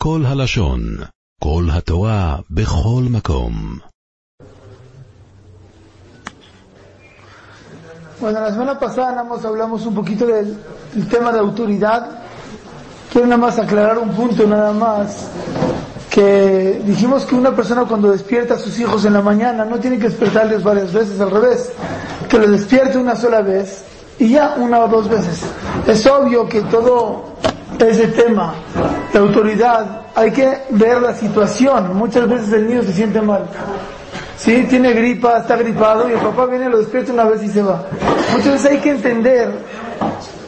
כל הלשון, כל התורה, בכל מקום. Bueno, la semana pasada nada más hablamos un poquito del, del tema de autoridad. Quiero nada más aclarar un punto nada más. Que dijimos que una persona cuando despierta a sus hijos en la mañana no tiene que despertarles varias veces, al revés. Que lo despierte una sola vez y ya una o dos veces. Es obvio que todo ese tema de autoridad hay que ver la situación. Muchas veces el niño se siente mal. Sí, tiene gripa, está gripado y el papá viene, lo despierta una vez y se va. Muchas veces hay que entender,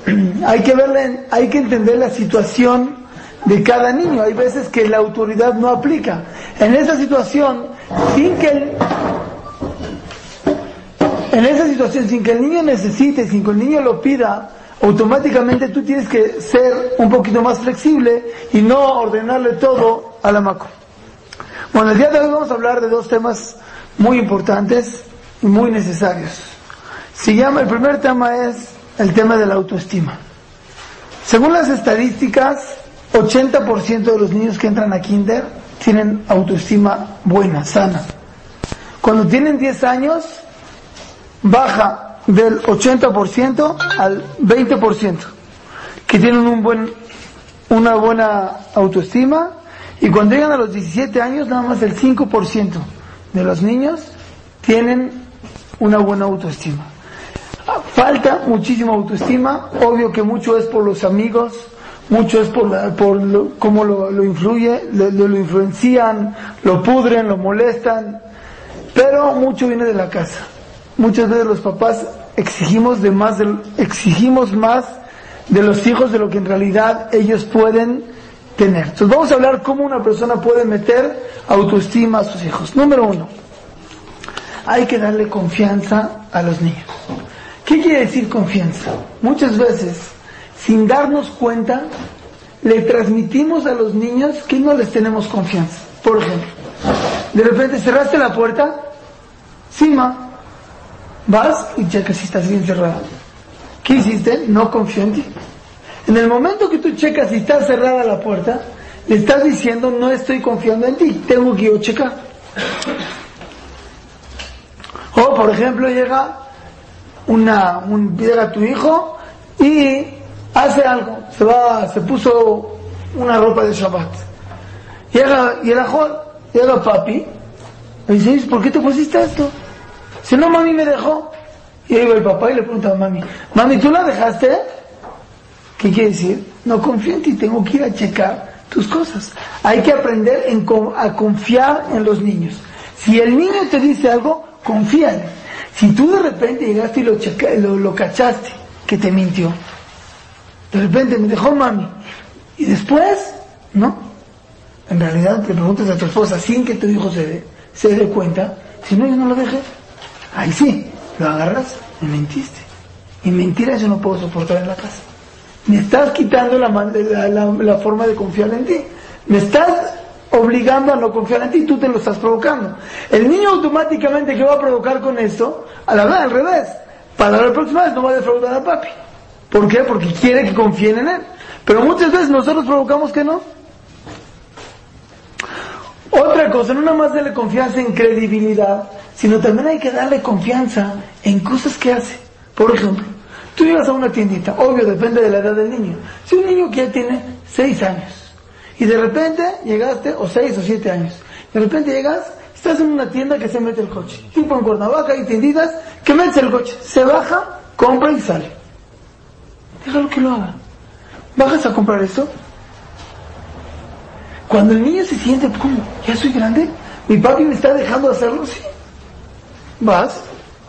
hay que verle, hay que entender la situación de cada niño. Hay veces que la autoridad no aplica. En esa situación, sin que en esa situación, sin que el niño necesite, sin que el niño lo pida, automáticamente tú tienes que ser un poquito más flexible y no ordenarle todo a la maco. Bueno, el día de hoy vamos a hablar de dos temas muy importantes y muy necesarios. Se llama, el primer tema es el tema de la autoestima. Según las estadísticas, 80% de los niños que entran a kinder tienen autoestima buena, sana. Cuando tienen 10 años, baja del 80% al 20%, que tienen un buen, una buena autoestima, y cuando llegan a los 17 años, nada más el 5% de los niños tienen una buena autoestima. Falta muchísima autoestima, obvio que mucho es por los amigos, mucho es por, la, por lo, cómo lo, lo influye, lo, lo, influencian, lo pudren, lo molestan, pero mucho viene de la casa. Muchas veces los papás exigimos de más, de, exigimos más de los hijos de lo que en realidad ellos pueden tener. Entonces vamos a hablar cómo una persona puede meter autoestima a sus hijos. Número uno, hay que darle confianza a los niños. ¿Qué quiere decir confianza? Muchas veces, sin darnos cuenta, le transmitimos a los niños que no les tenemos confianza. Por ejemplo, de repente cerraste la puerta, Sima, vas y checas si estás bien cerrada. ¿Qué hiciste? No confío en ti. En el momento que tú checas si está cerrada la puerta, le estás diciendo no estoy confiando en ti, tengo que yo checar. O por ejemplo llega una, un, llega tu hijo y hace algo, se va, se puso una ropa de Shabbat. Llega, y el ajol, llega papi, y dice, ¿por qué te pusiste esto? Si no, mami me dejó. Y ahí va el papá y le pregunta a mami, mami, ¿tú la dejaste? ¿Qué quiere decir? No confío en ti, tengo que ir a checar tus cosas. Hay que aprender en, a confiar en los niños. Si el niño te dice algo, confía. Si tú de repente llegaste y lo, checa, lo, lo cachaste, que te mintió, de repente me dejó mami, y después, ¿no? En realidad te preguntas a tu esposa sin que tu hijo se dé, se dé cuenta, si no, yo no lo dejé. Ahí sí, lo agarras, me mentiste. Y mentiras yo no puedo soportar en la casa. Me estás quitando la, la, la, forma de confiar en ti. Me estás obligando a no confiar en ti, tú te lo estás provocando. El niño automáticamente que va a provocar con esto, a la vez al revés, para la próxima vez no va a defraudar a papi. ¿Por qué? Porque quiere que confíen en él. Pero muchas veces nosotros provocamos que no. Otra cosa, no nada más darle confianza en credibilidad, sino también hay que darle confianza en cosas que hace. Por ejemplo, Tú llegas a una tiendita, obvio, depende de la edad del niño. Si un niño que ya tiene 6 años y de repente llegaste, o 6 o 7 años, de repente llegas, estás en una tienda que se mete el coche. Tipo en Cuernavaca hay tienditas que metes el coche, se baja, compra y sale. Déjalo que lo haga. ¿Bajas a comprar esto? Cuando el niño se siente, ¿cómo? ¿Ya soy grande? ¿Mi papi me está dejando hacerlo? Sí. Vas,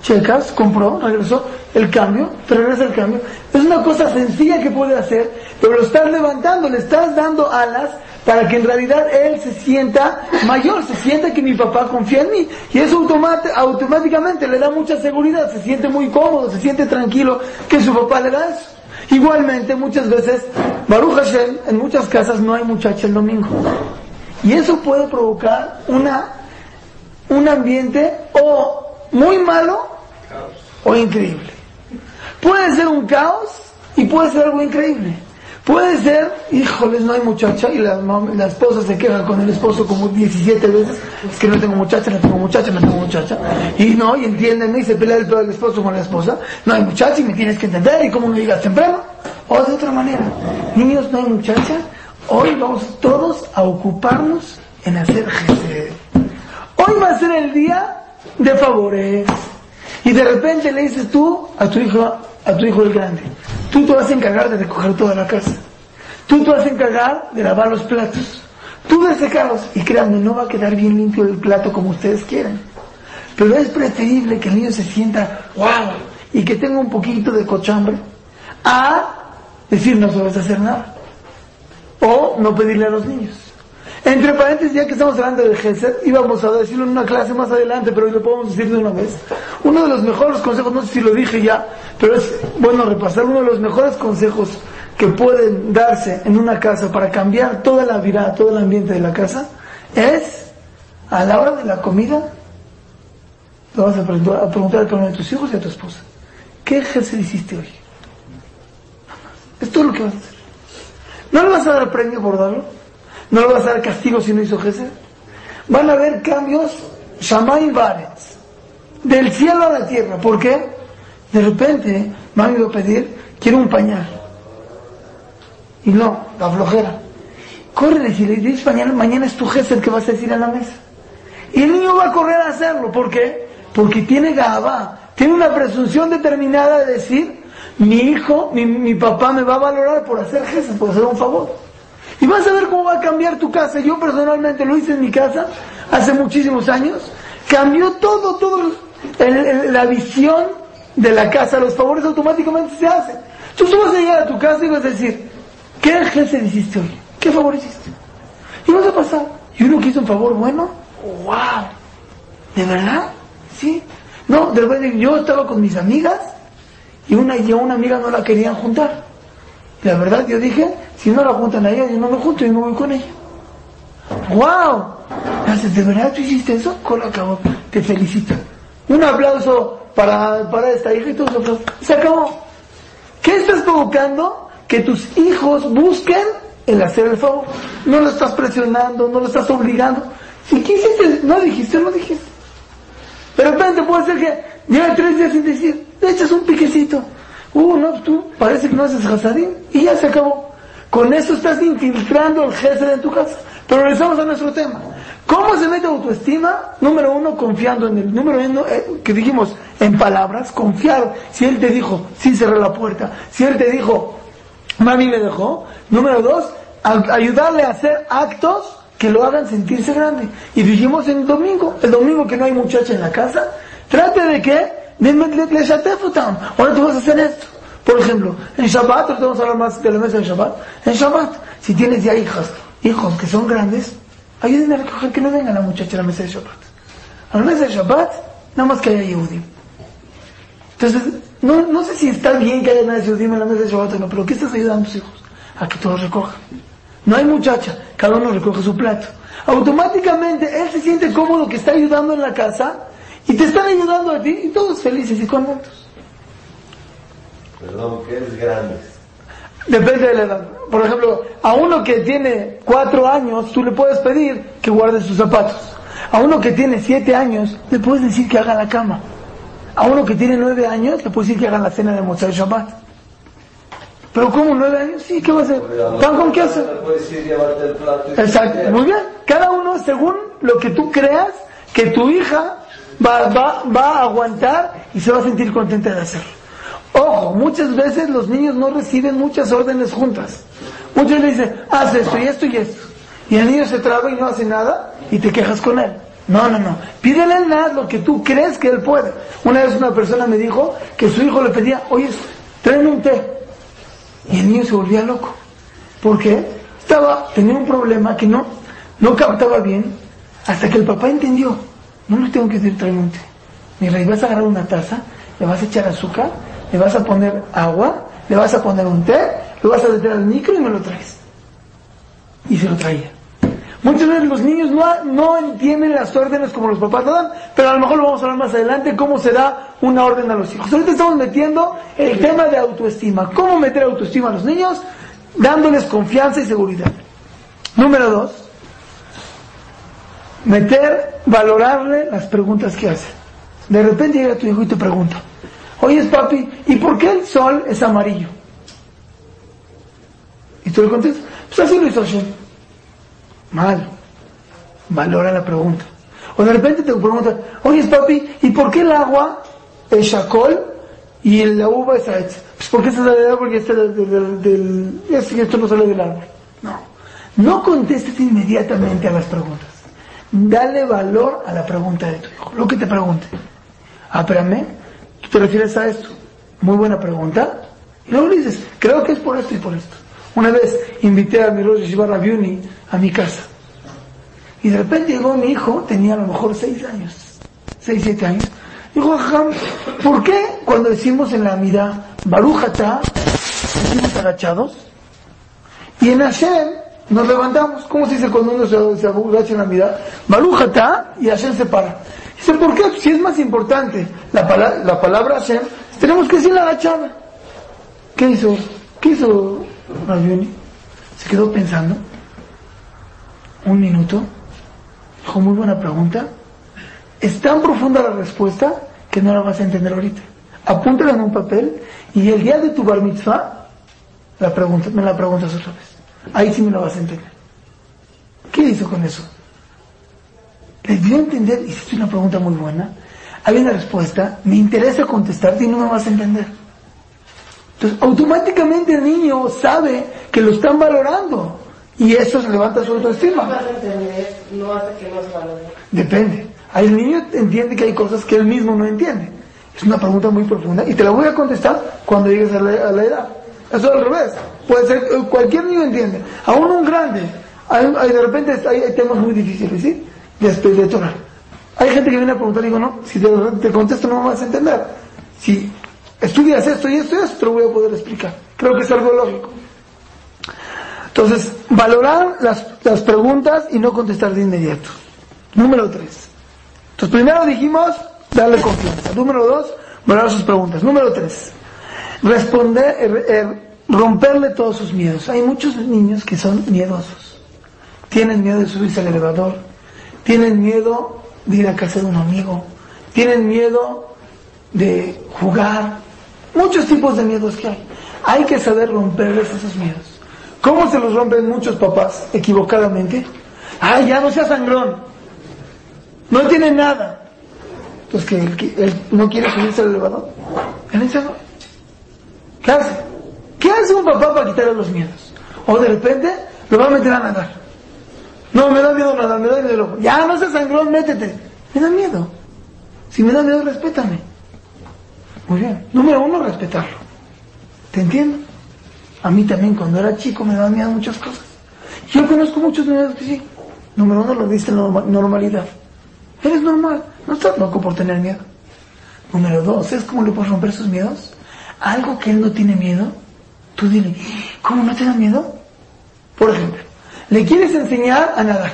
checas, compró, regresó, el cambio, te regresa el cambio. Es una cosa sencilla que puede hacer, pero lo estás levantando, le estás dando alas para que en realidad él se sienta mayor, se sienta que mi papá confía en mí. Y eso automáticamente le da mucha seguridad, se siente muy cómodo, se siente tranquilo que su papá le da eso. Igualmente, muchas veces, Baruch Hashem, en muchas casas no hay muchacha el domingo. Y eso puede provocar una, un ambiente o muy malo o increíble. Puede ser un caos y puede ser algo increíble. Puede ser, híjoles, no hay muchacha y la, la, esposa se queja con el esposo como 17 veces, es que no tengo muchacha, no tengo muchacha, no tengo muchacha. Y no, y entienden, y se pelea el, el esposo con la esposa, no hay muchacha y me tienes que entender, y como no digas temprano, o de otra manera. Niños, no hay muchacha, hoy vamos todos a ocuparnos en hacer gesed. Hoy va a ser el día de favores. Y de repente le dices tú a tu hijo, a tu hijo el grande, tú te vas a encargar de recoger toda la casa. Tú te vas a encargar de lavar los platos. Tú de secarlos. Y créanme, no va a quedar bien limpio el plato como ustedes quieren. Pero es preferible que el niño se sienta, wow, y que tenga un poquito de cochambre, a decir no sabes hacer nada. O no pedirle a los niños. Entre paréntesis, ya que estamos hablando del Gesed, íbamos a decirlo en una clase más adelante, pero hoy lo podemos decir de una vez. Uno de los mejores consejos, no sé si lo dije ya, pero es bueno repasar, uno de los mejores consejos que pueden darse en una casa para cambiar toda la vida, todo el ambiente de la casa, es a la hora de la comida, le vas a preguntar a tus hijos y a tu esposa, ¿qué Gesed hiciste hoy? Es todo lo que vas a hacer. No le vas a dar premio por darlo no le vas a dar castigo si no hizo Gesed. Van a haber cambios, Shamay Baretz, del cielo a la tierra. ¿Por qué? De repente me han ido a pedir, quiero un pañal. Y no, la flojera. Corre y le dices mañana, mañana es tu Gesed que vas a decir a la mesa. Y el niño va a correr a hacerlo. ¿Por qué? Porque tiene gaba, tiene una presunción determinada de decir, mi hijo, mi, mi papá me va a valorar por hacer Gesed, por hacer un favor. Y vas a ver cómo va a cambiar tu casa. Yo personalmente lo hice en mi casa hace muchísimos años. Cambió todo, todo la visión de la casa. Los favores automáticamente se hacen. Tú vas a llegar a tu casa y vas a decir, ¿qué jefe hiciste hoy? ¿Qué favor hiciste? Y vas a pasar. ¿Y uno que hizo un favor bueno? ¡Wow! ¿De verdad? ¿Sí? No, de verdad, yo estaba con mis amigas y una y una amiga no la querían juntar. La verdad yo dije, si no la juntan a ella, yo no me junto y no voy con ella. ¡Wow! ¿De verdad tú hiciste eso? Con acabó. Te felicito. Un aplauso para, para esta hija y todos aplausos. Se acabó. ¿Qué estás provocando? Que tus hijos busquen el hacer el favor. No lo estás presionando, no lo estás obligando. Si quisiste, no dijiste, no dijiste. De repente puede ser que lleve tres días sin decir, le echas un piquecito. Uh, no, tú parece que no haces hasadín y ya se acabó. Con eso estás infiltrando el jefe en tu casa. Pero regresamos a nuestro tema. ¿Cómo se mete autoestima? Número uno, confiando en él. Número uno, eh, que dijimos en palabras, confiar. Si él te dijo, sí cerré la puerta. Si él te dijo, mami me dejó. Número dos, ayudarle a hacer actos que lo hagan sentirse grande. Y dijimos en el domingo, el domingo que no hay muchacha en la casa, trate de que, de, Ahora tú vas a hacer esto. Por ejemplo, en Shabbat, ahorita vamos a hablar más de la mesa de Shabbat, en Shabbat, si tienes ya hijas, hijos que son grandes, ayúdenme a recoger que no venga la muchacha a la mesa de Shabbat. A la mesa de Shabbat, nada más que haya Yehudim. Entonces, no, no sé si está bien que haya más Yehudim en la mesa de Shabbat o no, pero ¿qué estás ayudando a tus hijos? A que todos recojan. No hay muchacha, cada uno recoge su plato. Automáticamente él se siente cómodo que está ayudando en la casa y te están ayudando a ti y todos felices y contentos. Perdón, ¿qué es grandes? Depende de la edad. Por ejemplo, a uno que tiene cuatro años, tú le puedes pedir que guarde sus zapatos. A uno que tiene siete años, le puedes decir que haga la cama. A uno que tiene nueve años, le puedes decir que haga la cena de Mozart Shabbat. Pero ¿cómo nueve años? Sí, ¿qué va a hacer? ¿Pan con qué hace? Exacto, muy bien. Cada uno según lo que tú creas que tu hija va, va, va a aguantar y se va a sentir contenta de hacerlo. Ojo, muchas veces los niños no reciben muchas órdenes juntas. Muchos le dicen, haz esto y esto y esto. Y el niño se traba y no hace nada y te quejas con él. No, no, no. Pídele nada lo que tú crees que él puede. Una vez una persona me dijo que su hijo le pedía, oye, tráeme un té. Y el niño se volvía loco. ¿Por qué? Estaba, tenía un problema que no, no captaba bien hasta que el papá entendió. No le tengo que decir tráeme un té. Mira, y vas a agarrar una taza, le vas a echar azúcar le vas a poner agua, le vas a poner un té, lo vas a meter al micro y me lo traes. Y se lo traía. Muchas veces los niños no, no entienden las órdenes como los papás lo dan, pero a lo mejor lo vamos a hablar más adelante, cómo se da una orden a los hijos. Ahorita estamos metiendo el tema de autoestima. ¿Cómo meter autoestima a los niños? dándoles confianza y seguridad. Número dos, meter, valorarle las preguntas que hace. De repente llega tu hijo y te pregunta, oye papi, ¿y por qué el sol es amarillo? Y tú le contestas, pues así lo hizo. Mal. Valora la pregunta. O de repente te pregunta, oye papi, ¿y por qué el agua es shakol y la uva es aetz? Pues porque se sale del árbol y este del, esto no sale del árbol. No. No contestes inmediatamente a las preguntas. Dale valor a la pregunta de tu hijo, lo que te pregunte. Ah, espérame, tú te refieres a esto. Muy buena pregunta. Y luego le dices, creo que es por esto y por esto. Una vez invité a mi Rosh Yeshiva Rabiuni a mi casa. Y de repente llegó mi hijo, tenía a lo mejor seis años, seis, siete años. Dijo, ¿por qué cuando decimos en la mirada, Barujata, decimos agachados? Y en Hashem nos levantamos. ¿Cómo se dice cuando uno se, se en la mirada? Barujata y Hashem se para. Dice, ¿por qué? Si es más importante la, palabra, la palabra Hashem, tenemos que decir la agachada. ¿Qué hizo? ¿Qué hizo Rabioni? Se quedó pensando un minuto. Dijo, muy buena pregunta. Es tan profunda la respuesta que no la vas a entender ahorita. Apúntala en un papel y el día de tu bar mitzvah la pregunta, me la preguntas otra vez. Ahí sí me la vas a entender. ¿Qué hizo con eso? Les dio a entender, hiciste una pregunta muy buena, hay una respuesta, me interesa contestarte y no me vas a entender. Entonces, automáticamente el niño sabe que lo están valorando y eso se levanta su autoestima. No hace que no se valore. Depende. Ahí el niño entiende que hay cosas que él mismo no entiende. Es una pregunta muy profunda y te la voy a contestar cuando llegues a la, a la edad. Eso al revés. Puede ser, cualquier niño entiende. Aún un grande. Hay, de repente hay, temas muy difíciles, ¿sí? después de Torah. Hay gente que viene a preguntar y digo, no, si te, te contesto no me vas a entender. Si estudias esto y esto y esto, te lo voy a poder explicar. Creo que es algo lógico. Entonces, valorar las, las preguntas y no contestar de inmediato. Número tres. Entonces, primero dijimos darle confianza. Número dos, valorar sus preguntas. Número tres, responder, eh, eh, romperle todos sus miedos. Hay muchos niños que son miedosos. Tienen miedo de subirse al elevador, tienen miedo de ir a casa de un amigo, tienen miedo de jugar, muchos tipos de miedos que hay. Hay que saber romperles esos miedos. ¿Cómo se los rompen muchos papás equivocadamente? Ah, ya no sea sangrón. No tiene nada. Entonces, que él, no quiere subirse al elevador. Enseñó. ¿Qué hace? ¿Qué hace un papá para quitarle los miedos? O de repente lo va a meter a nadar. No, me da miedo nada, me da miedo. Ya no seas sangrón, métete. Me da miedo. Si me da miedo, respétame. Muy bien. Número uno, respetarlo. ¿Te entiendo? A mí también cuando era chico me daban miedo muchas cosas. Yo conozco muchos miedos que sí. Número uno, lo viste en normalidad. Eres normal. No estás loco por tener miedo. Número dos, ¿sabes cómo le puedes romper sus miedos? Algo que él no tiene miedo, tú dile, ¿cómo no te da miedo? Por ejemplo, le quieres enseñar a nadar.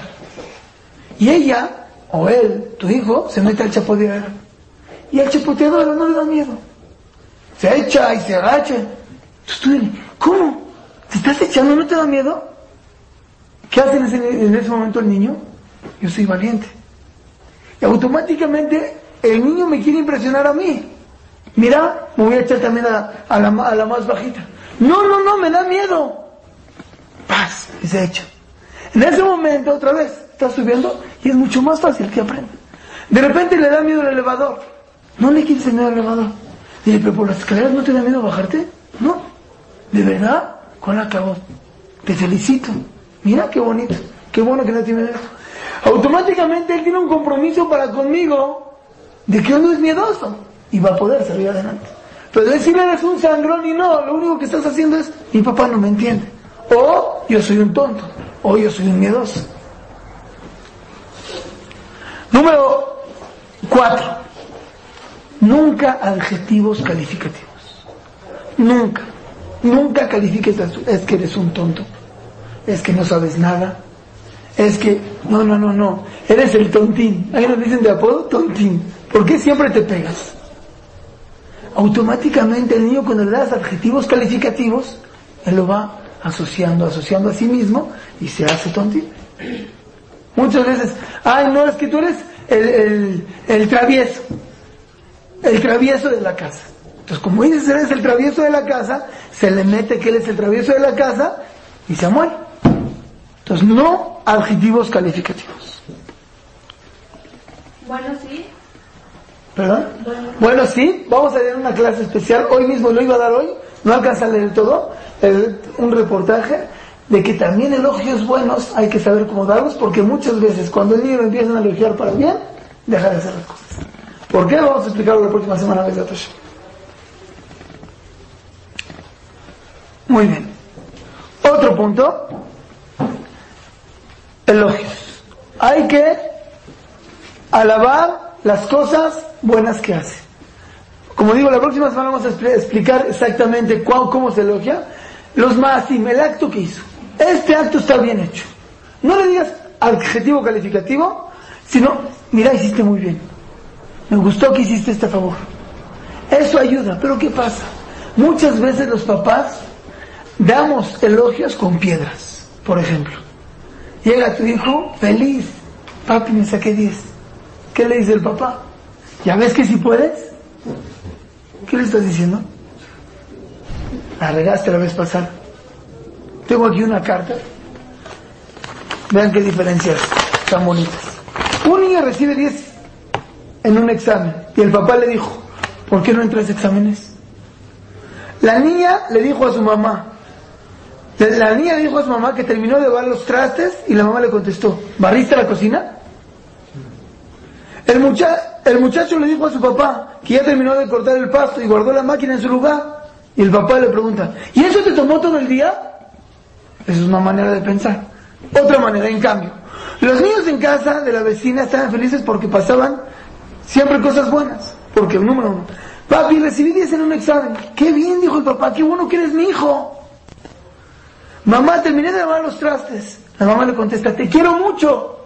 Y ella, o él, tu hijo, se mete al chapoteador. Y al chapoteador no le da miedo. Se echa y se agacha. Entonces tú dile, ¿cómo? ¿Te estás echando? ¿No te da miedo? ¿Qué hace en ese, en ese momento el niño? Yo soy valiente. Y automáticamente el niño me quiere impresionar a mí. Mira, me voy a echar también a, a, la, a la más bajita. No, no, no, me da miedo. Paz, y se echa. En ese momento, otra vez, está subiendo y es mucho más fácil que aprenda. De repente le da miedo el elevador. No le quieres enseñar el elevador. Dile, pero por las escaleras no te da miedo bajarte. No. ¿De verdad? ¿Cuál acabó? Te felicito. Mira qué bonito. Qué bueno que no tiene miedo. Automáticamente él tiene un compromiso para conmigo de que uno es miedoso y va a poder salir adelante. Pero decirle eres un sangrón y no, lo único que estás haciendo es, mi papá no me entiende. O yo soy un tonto. O yo soy un miedoso. Número cuatro. Nunca adjetivos calificativos. Nunca. Nunca califiques es que eres un tonto. Es que no sabes nada. Es que, no, no, no, no. Eres el tontín. Ahí nos dicen de apodo, tontín. ¿Por qué siempre te pegas? Automáticamente el niño cuando le das adjetivos calificativos, él lo va asociando, asociando a sí mismo y se hace tontito. Muchas veces, ay, no, es que tú eres el, el, el travieso, el travieso de la casa. Entonces, como dices, eres el travieso de la casa, se le mete que él es el travieso de la casa y se muere. Entonces, no adjetivos calificativos. Bueno, sí. ¿Perdón? Bueno, sí, vamos a leer una clase especial. Hoy mismo lo iba a dar hoy, no alcanza a leer todo. un reportaje de que también elogios buenos hay que saber cómo darlos, porque muchas veces cuando el niño empiezan a elogiar para bien, deja de hacer las cosas. ¿Por qué? Vamos a explicarlo la próxima semana. Muy bien. Otro punto. Elogios. Hay que alabar las cosas buenas que hace. Como digo, la próxima semana vamos a expli- explicar exactamente cuál- cómo se elogia. Los maasim, el acto que hizo. Este acto está bien hecho. No le digas adjetivo calificativo, sino, mira, hiciste muy bien. Me gustó que hiciste este favor. Eso ayuda, pero ¿qué pasa? Muchas veces los papás damos elogios con piedras, por ejemplo. Llega tu hijo feliz, papi me saqué 10. ¿Qué le dice el papá? ¿Ya ves que si puedes? ¿Qué le estás diciendo? La regaste la vez pasada. Tengo aquí una carta. Vean qué diferencias tan bonitas. Un niño recibe 10 en un examen y el papá le dijo, ¿por qué no entras a exámenes? La niña le dijo a su mamá, la, niña le dijo a su mamá que terminó de lavar los trastes y la mamá le contestó, ¿barriste la cocina? El, mucha- el muchacho le dijo a su papá que ya terminó de cortar el pasto y guardó la máquina en su lugar. Y el papá le pregunta, ¿y eso te tomó todo el día? Esa es una manera de pensar. Otra manera, en cambio, los niños en casa de la vecina estaban felices porque pasaban siempre cosas buenas. Porque, número uno, papi, recibí 10 en un examen. Qué bien, dijo el papá, qué bueno que eres mi hijo. Mamá, terminé de lavar los trastes. La mamá le contesta, te quiero mucho.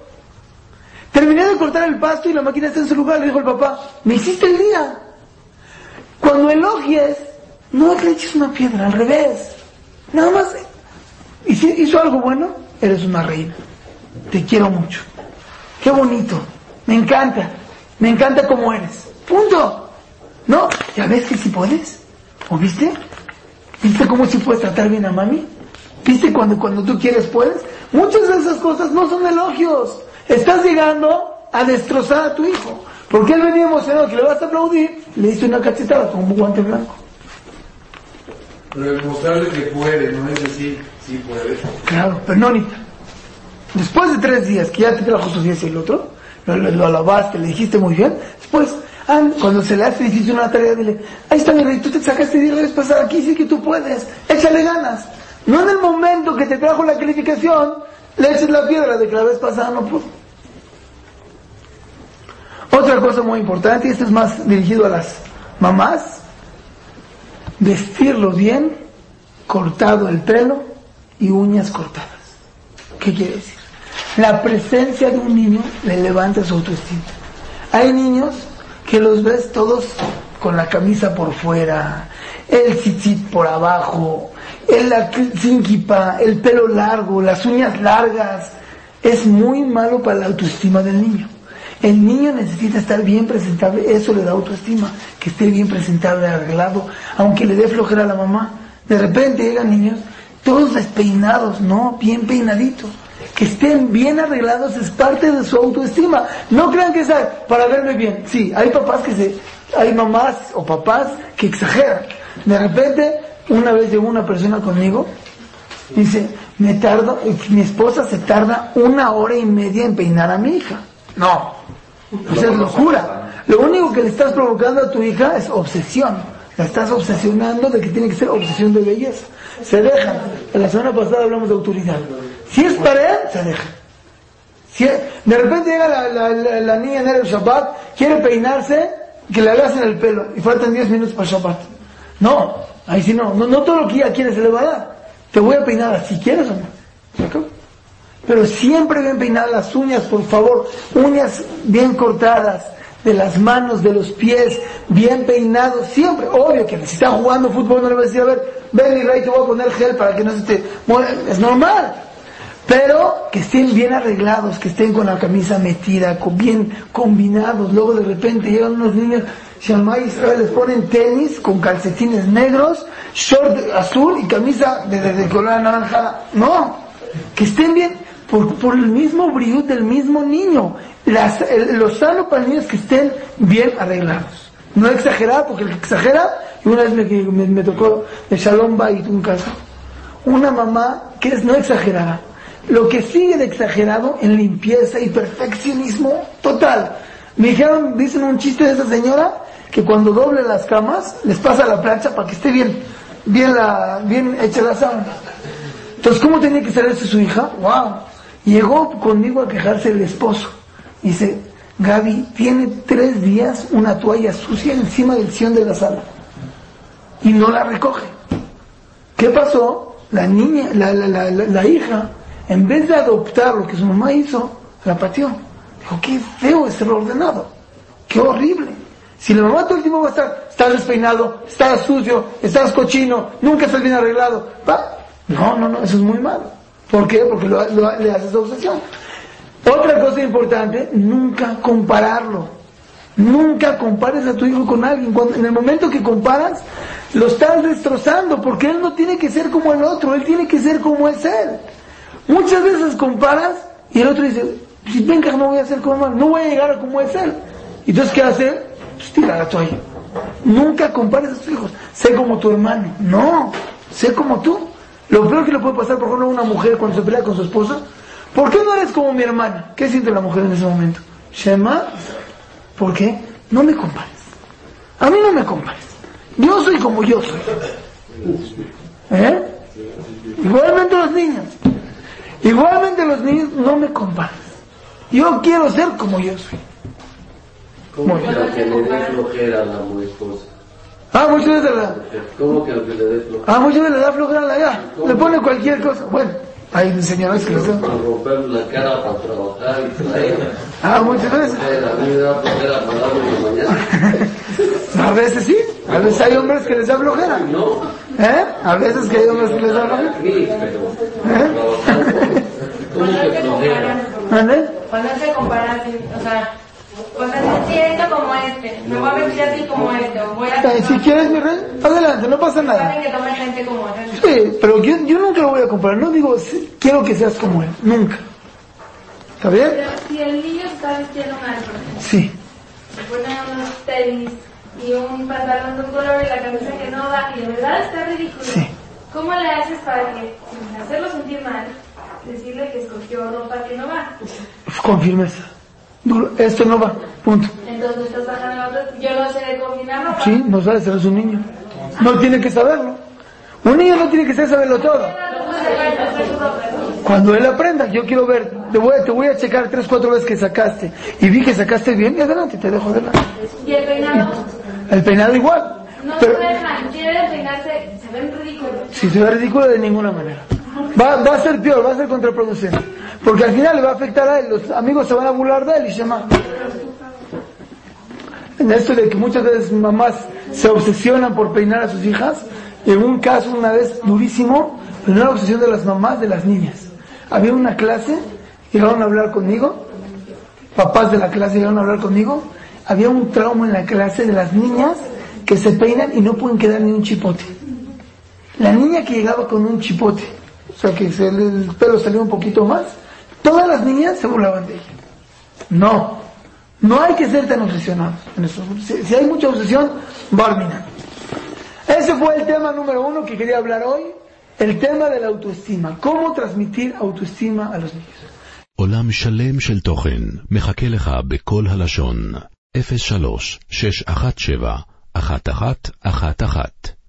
Terminé de cortar el pasto y la máquina está en su lugar, le dijo el papá, me hiciste el día. Cuando elogies, no le eches una piedra, al revés. Nada más, y si hizo algo bueno, eres una reina. Te quiero mucho. Qué bonito. Me encanta. Me encanta como eres. Punto. ¿No? ¿Ya ves que si puedes? ¿O viste? ¿Viste cómo si puedes tratar bien a mami? ¿Viste cuando, cuando tú quieres puedes? Muchas de esas cosas no son elogios. Estás llegando a destrozar a tu hijo. Porque él venía emocionado que le vas a aplaudir, le diste una cachetada con un guante blanco. Pero demostrarle que puede, no es decir, sí puede. Claro, pero no, Anita. Después de tres días que ya te trajo sus días y el otro, lo, lo- lo alabaste, le dijiste muy bien, después, ah, cuando se le hace difícil una tarea, dile, ahí está mi rey, tú te sacaste 10 la vez pasada, aquí sí que tú puedes, échale ganas. No en el momento que te trajo la calificación, le eches la piedra de que la vez pasada no pudo. Otra cosa muy importante, y esto es más dirigido a las mamás, vestirlo bien, cortado el pelo y uñas cortadas. ¿Qué quiere decir? La presencia de un niño le levanta su autoestima. Hay niños que los ves todos con la camisa por fuera, el tzitzit por abajo, el kippah, el pelo largo, las uñas largas. Es muy malo para la autoestima del niño. El niño necesita estar bien presentable, eso le da autoestima, que esté bien presentable, arreglado, aunque le dé flojera a la mamá. De repente llegan niños todos despeinados, no, bien peinaditos. Que estén bien arreglados es parte de su autoestima. No crean que es para verme bien. Sí, hay papás que se, hay mamás o papás que exageran. De repente, una vez llegó una persona conmigo, dice, me tardo, mi esposa se tarda una hora y media en peinar a mi hija. No, eso es locura. Lo único que le estás provocando a tu hija es obsesión. La estás obsesionando de que tiene que ser obsesión de belleza. Se deja. En la semana pasada hablamos de autoridad. Si es para él, se deja. Si de repente llega la, la, niña en el Shabbat, quiere peinarse, que le hagas en el pelo y faltan 10 minutos para Shabbat. No, ahí sí no. no. No todo lo que ella quiere se le va a dar. Te voy a peinar así, ¿quieres o no? Pero siempre bien peinadas las uñas, por favor. Uñas bien cortadas, de las manos, de los pies, bien peinados, siempre. Obvio que si está jugando fútbol no le va a decir, a ver, ven mi rey, te voy a poner gel para que no se te muera. Es normal. Pero que estén bien arreglados, que estén con la camisa metida, con, bien combinados. Luego de repente llegan unos niños, Shalmai Israel les ponen tenis con calcetines negros, short azul y camisa de, de, de color naranja. No, que estén bien por, el mismo brillo del mismo niño. Las, el- lo sano para el niño es que estén bien arreglados. No exagerar, porque el que exagera, y una vez me, me, me tocó de Shalom Bait un caso, una mamá que es no exagerada, lo que sigue de exagerado en limpieza y perfeccionismo total. Me dijeron, dicen un chiste de esa señora, que cuando doble las camas, les pasa la plancha para que esté bien, bien, la, bien hecha la sábana. Entonces, ¿cómo tenía que ser eso su hija? ¡Wow! Llegó conmigo a quejarse el esposo. Dice, Gaby, tiene tres días una toalla sucia encima del sillón de la sala. Y no la recoge. ¿Qué pasó? La niña, la, la, la, la- hija, en vez de adoptar lo que su mamá hizo, la pateó. Dijo, qué feo es ser ordenado. Qué horrible. Si la mamá todo el tiempo va a estar, estás despeinado, estás sucio, estás cochino, nunca estás bien arreglado. Va. No, no, no, eso es muy malo. ¿Por qué? Porque lo- lo- le haces obsesión. Otra cosa importante, nunca compararlo. Nunca compares a tu hijo con alguien. Cuando, en el momento que comparas, lo estás destrozando, porque él no tiene que ser como el otro, él tiene que ser como es él. Muchas veces comparas y el otro dice, si venga no voy a ser como él, no voy a llegar a como es él. Entonces, ¿qué hace? Pues tira la toalla. Nunca compares a tus hijos. Sé como tu hermano. No, sé como tú. Lo peor que le puede pasar, por ejemplo, a una mujer cuando se pelea con su esposa, ¿por qué no eres como mi hermana? ¿Qué siente la mujer en ese momento? Shema, ¿por qué? No me compares. A mí no me compares. Yo soy como yo soy. ¿Eh? Igualmente los niños. Igualmente los niños no me compares. Yo quiero ser como yo soy. ¿Cómo que le dé flojera a la mu- esposa? Ah, muchas veces la, ¿Cómo que lo que le dé flojera? ah, muchas veces le da flojera a la ya. Le pone cualquier cosa. Bueno, hay señores que les dan. Para romper la cara para trabajar y traer. Ah, muchas veces. A mí me da flojera pararme en la mañana. A veces sí. A veces hay hombres que les da flojera. No, ¿Eh? A veces que hay hombres que les da a flojera. mí, pero trabajando. ¿Cómo que flojera? ¿Vale? cuando te comparas, o sea, cuando te siento como este, me voy a vestir así como este, o voy a Si quieres, mi rey, adelante, no pasa nada. Saben que tome gente como este. Sí, pero yo, yo nunca lo voy a comparar. No digo, quiero que seas como él. Nunca. ¿Está bien? Pero si el niño está vistiendo mal, por ejemplo, Sí. se pone unos tenis y un pantalón de un color y la camisa que no va, y de verdad está ridículo. Sí. ¿Cómo le haces para que, sin hacerlo sentir mal, decirle que escogió ropa que no va? Con firmeza. Esto no va. Punto. Entonces estás bajando la otra, yo no sé de combinar ropa. Sí, no sabe ser un niño. No tiene que saberlo. Un niño no tiene que saberlo todo. Cuando él aprenda, yo quiero ver, te voy, a, te voy a checar tres, cuatro veces que sacaste y vi que sacaste bien y adelante, te dejo adelante. Y el peinado, El peinado igual. no Pero se dejan, quieren peinarse, se ven ridículos. si se ve ridículo de ninguna manera. Va, va a ser peor, va a ser contraproducente. Porque al final le va a afectar a él, los amigos se van a burlar de él y se. En esto de que muchas veces mamás se obsesionan por peinar a sus hijas, en un caso una vez durísimo, pero no era obsesión de las mamás, de las niñas. Había una clase, llegaron a hablar conmigo, papás de la clase llegaron a hablar conmigo, había un trauma en la clase de las niñas que se peinan y no pueden quedar ni un chipote. La niña que llegaba con un chipote, o sea que se le- el pelo salió un poquito más, todas las niñas se burlaban de ella. No, no hay que ser tan obsesionados. en eso. Si, si hay mucha obsesión, barmina. Ese fue el tema número uno que quería hablar hoy, el tema de la autoestima. ¿Cómo transmitir autoestima a los niños? עולם שלם של תוכן מחכה לך בכל הלשון, 03 617 1111